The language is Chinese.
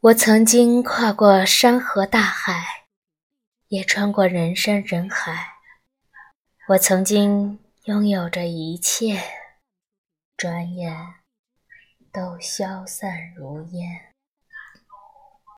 我曾经跨过山河大海也穿过人山人海。我曾经拥有着一切转眼都消散如烟。